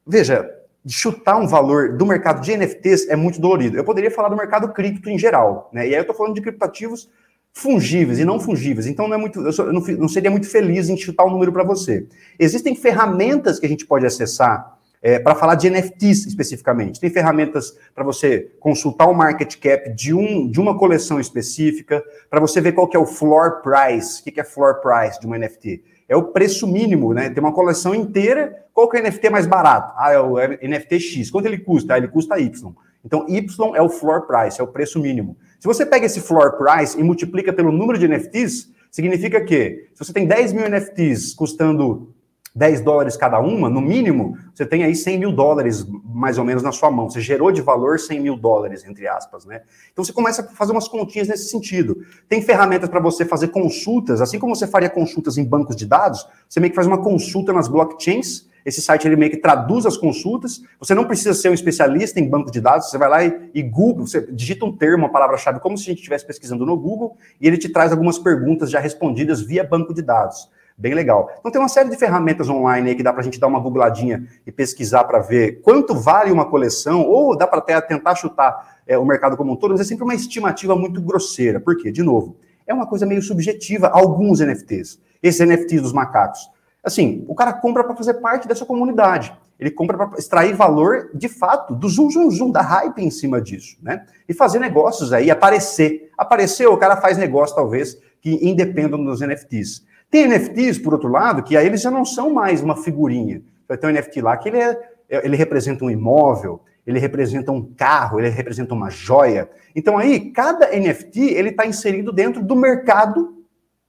veja, chutar um valor do mercado de NFTs é muito dolorido. Eu poderia falar do mercado cripto em geral, né? E aí eu estou falando de criptativos fungíveis e não fungíveis. Então não é muito, eu, sou, eu não, não, seria muito feliz em chutar um número para você. Existem ferramentas que a gente pode acessar é, para falar de NFTs especificamente. Tem ferramentas para você consultar o market cap de, um, de uma coleção específica, para você ver qual que é o floor price. O que, que é floor price de uma NFT? É o preço mínimo, né? Tem uma coleção inteira, qual que é o NFT mais barato? Ah, é o NFT X. Quanto ele custa? Ah, ele custa Y. Então, Y é o floor price, é o preço mínimo. Se você pega esse floor price e multiplica pelo número de NFTs, significa que se você tem 10 mil NFTs custando 10 dólares cada uma, no mínimo, você tem aí 100 mil dólares mais ou menos na sua mão. Você gerou de valor 100 mil dólares, entre aspas, né? Então você começa a fazer umas continhas nesse sentido. Tem ferramentas para você fazer consultas, assim como você faria consultas em bancos de dados, você meio que faz uma consulta nas blockchains. Esse site ele meio que traduz as consultas. Você não precisa ser um especialista em banco de dados, você vai lá e, e Google, você digita um termo, uma palavra-chave, como se a gente estivesse pesquisando no Google, e ele te traz algumas perguntas já respondidas via banco de dados. Bem legal. Então tem uma série de ferramentas online aí que dá para a gente dar uma googladinha e pesquisar para ver quanto vale uma coleção, ou dá para até tentar chutar é, o mercado como um todo, mas é sempre uma estimativa muito grosseira. Por quê? De novo, é uma coisa meio subjetiva, alguns NFTs. Esses NFTs dos macacos. Assim, o cara compra para fazer parte dessa comunidade. Ele compra para extrair valor, de fato, do zum, zum, zum, da hype em cima disso, né? E fazer negócios aí, aparecer. Apareceu, o cara faz negócio, talvez, que independam dos NFTs. Tem NFTs, por outro lado, que aí eles já não são mais uma figurinha. Vai ter um NFT lá que ele, é, ele representa um imóvel, ele representa um carro, ele representa uma joia. Então aí, cada NFT, ele está inserido dentro do mercado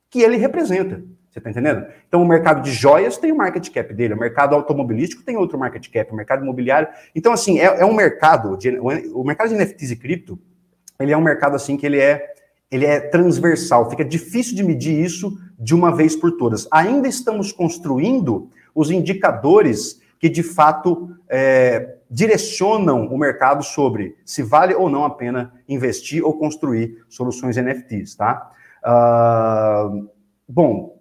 que ele representa. Você está entendendo? Então, o mercado de joias tem o market cap dele, o mercado automobilístico tem outro market cap, o mercado imobiliário. Então, assim, é, é um mercado, de, o mercado de NFTs e cripto, ele é um mercado, assim, que ele é, ele é transversal. Fica difícil de medir isso de uma vez por todas. Ainda estamos construindo os indicadores que de fato é, direcionam o mercado sobre se vale ou não a pena investir ou construir soluções NFTs, tá? Uh, bom,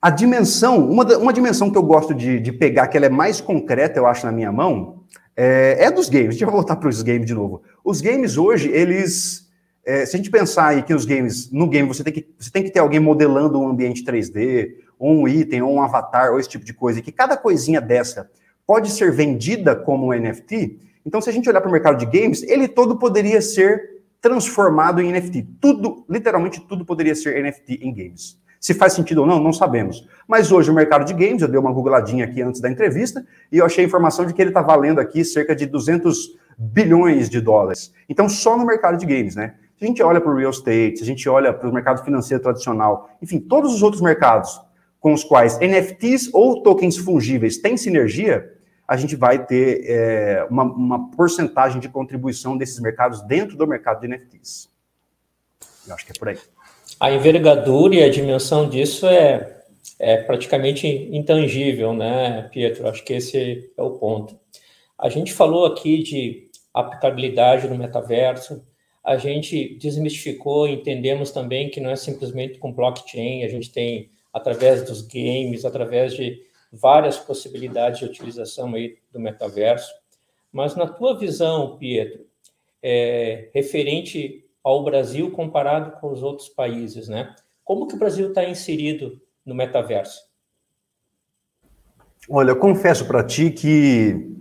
a dimensão, uma, uma dimensão que eu gosto de, de, pegar, que ela é mais concreta, eu acho, na minha mão, é, é dos games. Deixa eu voltar para os games de novo. Os games hoje, eles é, se a gente pensar aí que os games, no game você tem que, você tem que ter alguém modelando um ambiente 3D, ou um item, ou um avatar, ou esse tipo de coisa, e que cada coisinha dessa pode ser vendida como um NFT, então se a gente olhar para o mercado de games, ele todo poderia ser transformado em NFT. Tudo, literalmente tudo poderia ser NFT em games. Se faz sentido ou não, não sabemos. Mas hoje o mercado de games, eu dei uma googladinha aqui antes da entrevista, e eu achei a informação de que ele está valendo aqui cerca de 200 bilhões de dólares. Então, só no mercado de games, né? Se a gente olha para o real estate, se a gente olha para o mercado financeiro tradicional, enfim, todos os outros mercados com os quais NFTs ou tokens fungíveis têm sinergia, a gente vai ter é, uma, uma porcentagem de contribuição desses mercados dentro do mercado de NFTs. Eu acho que é por aí. A envergadura e a dimensão disso é, é praticamente intangível, né, Pietro? Acho que esse é o ponto. A gente falou aqui de aplicabilidade no metaverso, a gente desmistificou, entendemos também que não é simplesmente com blockchain, a gente tem através dos games, através de várias possibilidades de utilização aí do metaverso. Mas na tua visão, Pietro, é, referente ao Brasil comparado com os outros países, né? Como que o Brasil está inserido no metaverso? Olha, confesso para ti que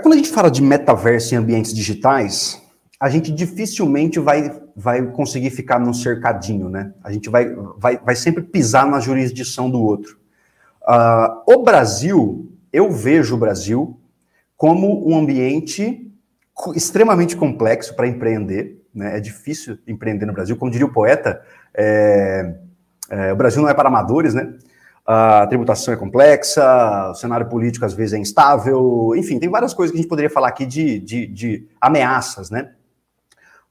quando a gente fala de metaverso em ambientes digitais, a gente dificilmente vai, vai conseguir ficar num cercadinho, né? A gente vai, vai, vai sempre pisar na jurisdição do outro. Uh, o Brasil, eu vejo o Brasil como um ambiente extremamente complexo para empreender, né? É difícil empreender no Brasil, como diria o poeta, é, é, o Brasil não é para amadores, né? A tributação é complexa, o cenário político às vezes é instável, enfim, tem várias coisas que a gente poderia falar aqui de, de, de ameaças, né?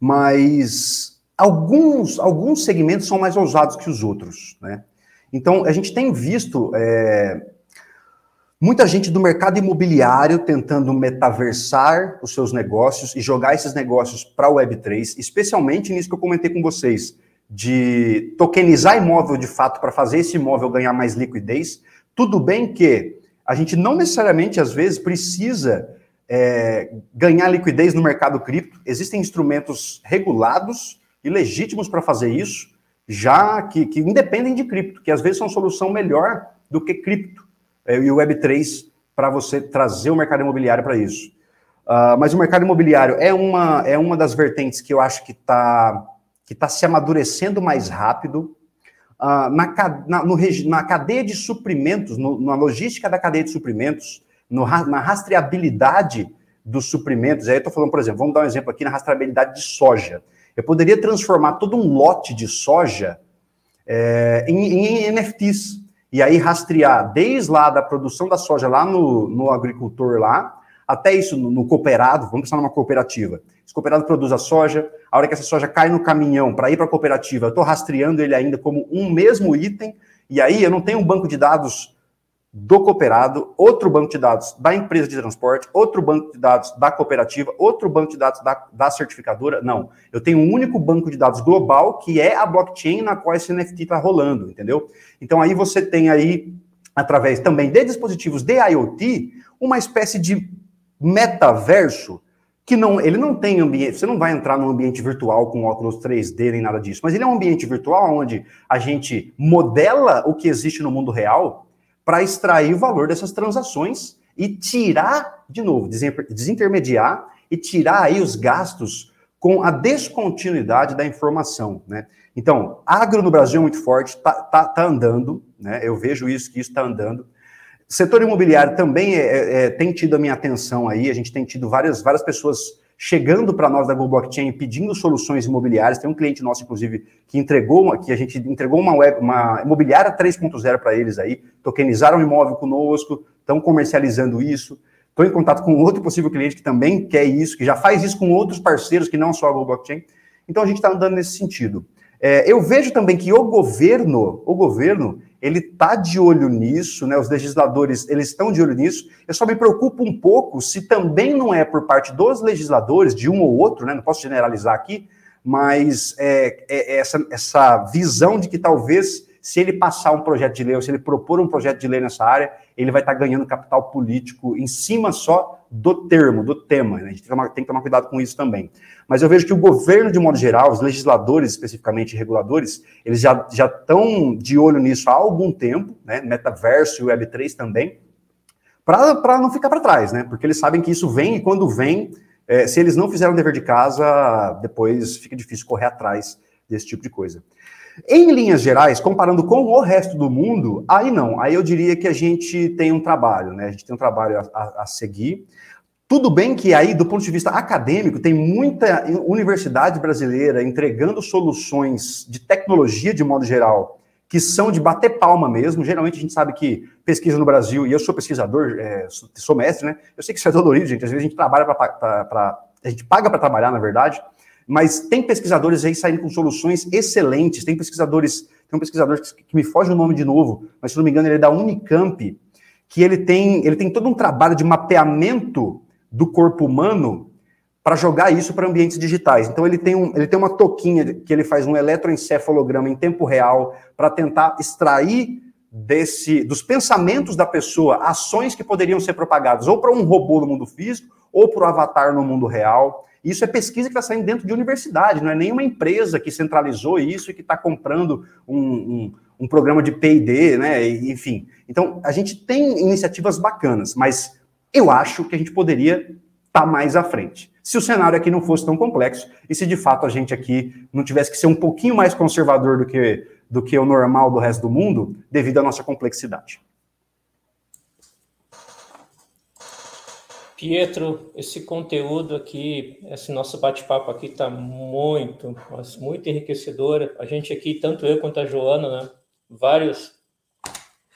Mas alguns, alguns segmentos são mais ousados que os outros, né? Então, a gente tem visto é, muita gente do mercado imobiliário tentando metaversar os seus negócios e jogar esses negócios para a Web3, especialmente nisso que eu comentei com vocês, de tokenizar imóvel de fato para fazer esse imóvel ganhar mais liquidez. Tudo bem que a gente não necessariamente, às vezes, precisa é, ganhar liquidez no mercado cripto. Existem instrumentos regulados e legítimos para fazer isso, já que, que independem de cripto, que às vezes são solução melhor do que cripto é, e o Web3 para você trazer o mercado imobiliário para isso. Uh, mas o mercado imobiliário é uma, é uma das vertentes que eu acho que está que tá se amadurecendo mais rápido. Uh, na, na, no, na cadeia de suprimentos, no, na logística da cadeia de suprimentos, no, na rastreabilidade dos suprimentos, aí eu estou falando, por exemplo, vamos dar um exemplo aqui na rastreabilidade de soja. Eu poderia transformar todo um lote de soja é, em, em, NFTs. E aí rastrear desde lá da produção da soja lá no, no agricultor lá, até isso no, no, cooperado, vamos pensar numa cooperativa. Esse cooperado produz a soja, a hora que essa soja cai no caminhão para ir para a cooperativa, eu estou rastreando ele ainda como um mesmo item, e aí eu não tenho um banco de dados do cooperado, outro banco de dados da empresa de transporte, outro banco de dados da cooperativa, outro banco de dados da, da certificadora. Não. Eu tenho um único banco de dados global, que é a blockchain na qual esse NFT está rolando, entendeu? Então aí você tem aí, através também de dispositivos de IoT, uma espécie de metaverso que não, ele não tem ambiente, você não vai entrar num ambiente virtual com óculos 3D nem nada disso, mas ele é um ambiente virtual onde a gente modela o que existe no mundo real para extrair o valor dessas transações e tirar, de novo, desintermediar e tirar aí os gastos com a descontinuidade da informação, né? Então, agro no Brasil é muito forte, tá, tá, tá andando, né? Eu vejo isso, que isso está andando. Setor imobiliário também é, é, é, tem tido a minha atenção aí, a gente tem tido várias, várias pessoas chegando para nós da Google Blockchain pedindo soluções imobiliárias. Tem um cliente nosso, inclusive, que entregou, que a gente entregou uma, web, uma imobiliária 3.0 para eles aí, tokenizaram o imóvel conosco, estão comercializando isso. Estou em contato com outro possível cliente que também quer isso, que já faz isso com outros parceiros que não só a Google Blockchain. Então a gente está andando nesse sentido. É, eu vejo também que o governo, o governo, ele está de olho nisso, né? Os legisladores eles estão de olho nisso. Eu só me preocupo um pouco se também não é por parte dos legisladores, de um ou outro, né? Não posso generalizar aqui, mas é, é, é essa, essa visão de que talvez se ele passar um projeto de lei ou se ele propor um projeto de lei nessa área, ele vai estar tá ganhando capital político em cima só do termo, do tema. Né? A gente tem que, tomar, tem que tomar cuidado com isso também. Mas eu vejo que o governo, de modo geral, os legisladores, especificamente reguladores, eles já, já estão de olho nisso há algum tempo, né? metaverso e Web3 também, para não ficar para trás, né? porque eles sabem que isso vem e quando vem, é, se eles não fizeram o dever de casa, depois fica difícil correr atrás desse tipo de coisa. Em linhas gerais, comparando com o resto do mundo, aí não. Aí eu diria que a gente tem um trabalho, né? A gente tem um trabalho a, a, a seguir. Tudo bem que aí, do ponto de vista acadêmico, tem muita universidade brasileira entregando soluções de tecnologia de modo geral, que são de bater palma mesmo. Geralmente a gente sabe que pesquisa no Brasil, e eu sou pesquisador, é, sou mestre, né? Eu sei que isso é dolorido, gente. Às vezes a gente trabalha para. A gente paga para trabalhar, na verdade, mas tem pesquisadores aí saindo com soluções excelentes. Tem pesquisadores, tem um pesquisador que, que me foge o nome de novo, mas se não me engano ele é da Unicamp, que ele tem, ele tem todo um trabalho de mapeamento do corpo humano para jogar isso para ambientes digitais. Então ele tem, um, ele tem uma toquinha que ele faz um eletroencefalograma em tempo real para tentar extrair desse dos pensamentos da pessoa ações que poderiam ser propagadas ou para um robô no mundo físico ou para o avatar no mundo real. Isso é pesquisa que está saindo dentro de universidade, não é nenhuma empresa que centralizou isso e que está comprando um, um, um, programa de PD, né? Enfim. Então, a gente tem iniciativas bacanas, mas eu acho que a gente poderia estar tá mais à frente. Se o cenário aqui não fosse tão complexo e se de fato a gente aqui não tivesse que ser um pouquinho mais conservador do que, do que o normal do resto do mundo, devido à nossa complexidade. Pietro, esse conteúdo aqui, esse nosso bate-papo aqui está muito, muito enriquecedor. A gente aqui, tanto eu quanto a Joana, né, várias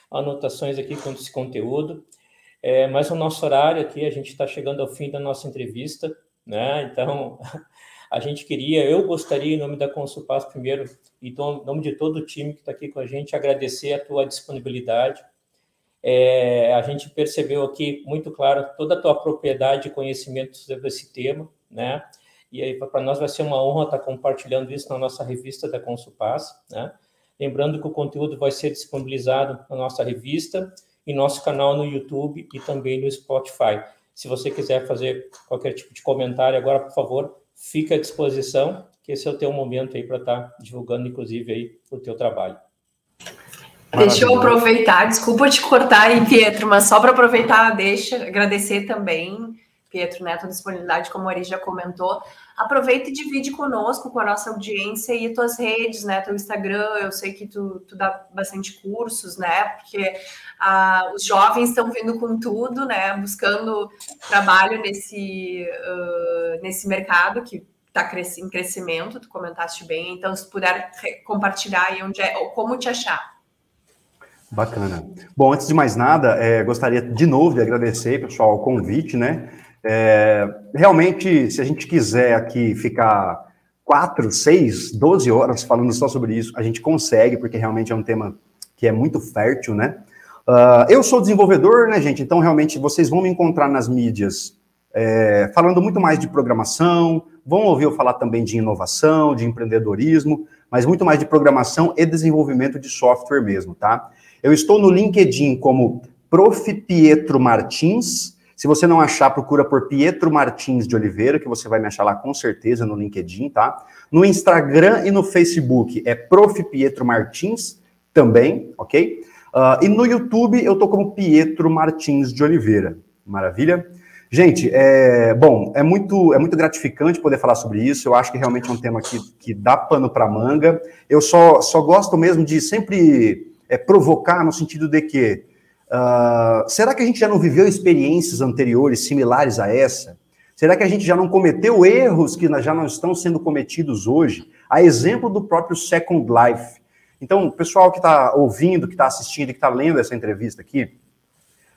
anotações aqui com esse conteúdo. É, mas o nosso horário aqui, a gente está chegando ao fim da nossa entrevista, né? Então, a gente queria, eu gostaria, em nome da Consulpas, primeiro, e em nome de todo o time que está aqui com a gente, agradecer a tua disponibilidade, é, a gente percebeu aqui muito claro toda a tua propriedade e conhecimento sobre esse tema, né? E aí para nós vai ser uma honra estar compartilhando isso na nossa revista da Consulpas, né? Lembrando que o conteúdo vai ser disponibilizado na nossa revista, em nosso canal no YouTube e também no Spotify. Se você quiser fazer qualquer tipo de comentário agora, por favor, fique à disposição, que esse é o teu momento aí para estar tá divulgando, inclusive, aí o teu trabalho. Deixa eu aproveitar, desculpa te cortar aí, Pietro, mas só para aproveitar, deixa agradecer também, Pietro, né, a disponibilidade, como o Ari já comentou. Aproveita e divide conosco, com a nossa audiência e tuas redes, né, teu Instagram, eu sei que tu, tu dá bastante cursos, né, porque ah, os jovens estão vindo com tudo, né, buscando trabalho nesse, uh, nesse mercado que está em crescimento, tu comentaste bem, então se puder compartilhar aí onde é, ou como te achar. Bacana. Bom, antes de mais nada, é, gostaria de novo de agradecer, pessoal, o convite, né? É, realmente, se a gente quiser aqui ficar quatro, seis, doze horas falando só sobre isso, a gente consegue, porque realmente é um tema que é muito fértil, né? Uh, eu sou desenvolvedor, né, gente? Então, realmente, vocês vão me encontrar nas mídias é, falando muito mais de programação, vão ouvir eu falar também de inovação, de empreendedorismo, mas muito mais de programação e desenvolvimento de software mesmo, tá? Eu estou no LinkedIn como Prof. Pietro Martins. Se você não achar, procura por Pietro Martins de Oliveira, que você vai me achar lá com certeza no LinkedIn, tá? No Instagram e no Facebook é Prof. Pietro Martins também, ok? Uh, e no YouTube eu tô como Pietro Martins de Oliveira. Maravilha? Gente, é, bom, é muito, é muito gratificante poder falar sobre isso. Eu acho que realmente é um tema que, que dá pano para manga. Eu só, só gosto mesmo de sempre é, provocar no sentido de que uh, será que a gente já não viveu experiências anteriores similares a essa? Será que a gente já não cometeu erros que já não estão sendo cometidos hoje? A exemplo do próprio Second Life. Então, o pessoal que está ouvindo, que está assistindo, que está lendo essa entrevista aqui,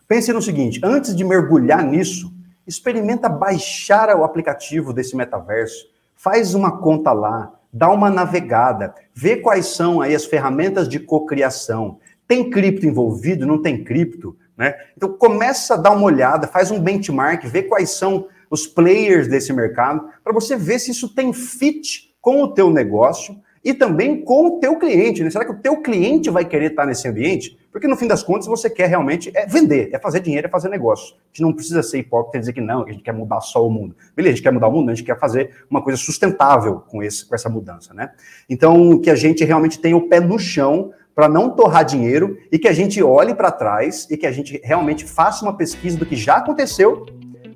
pense no seguinte: antes de mergulhar nisso, experimenta baixar o aplicativo desse metaverso, faz uma conta lá, dá uma navegada, vê quais são aí as ferramentas de cocriação. Tem cripto envolvido? Não tem cripto? Né? Então começa a dar uma olhada, faz um benchmark, vê quais são os players desse mercado, para você ver se isso tem fit com o teu negócio e também com o teu cliente. Né? Será que o teu cliente vai querer estar nesse ambiente? Porque no fim das contas você quer realmente é vender, é fazer dinheiro, é fazer negócio. A gente não precisa ser hipócrita e dizer que não, que a gente quer mudar só o mundo. Beleza, a gente quer mudar o mundo, a gente quer fazer uma coisa sustentável com, esse, com essa mudança, né? Então, que a gente realmente tenha o pé no chão para não torrar dinheiro e que a gente olhe para trás e que a gente realmente faça uma pesquisa do que já aconteceu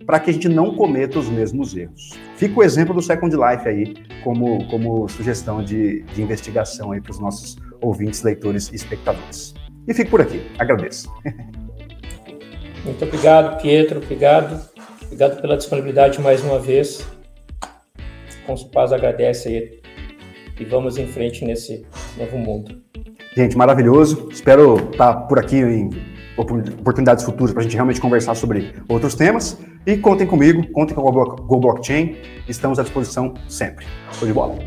para que a gente não cometa os mesmos erros. Fica o exemplo do Second Life aí como, como sugestão de, de investigação aí para os nossos ouvintes, leitores e espectadores. E fico por aqui. Agradeço. Muito obrigado, Pietro. Obrigado. Obrigado pela disponibilidade mais uma vez. Consulpaz agradece aí. E vamos em frente nesse novo mundo. Gente, maravilhoso. Espero estar por aqui em oportunidades futuras para a gente realmente conversar sobre outros temas. E contem comigo, contem com a Go Blockchain. Estamos à disposição sempre. Show de bola.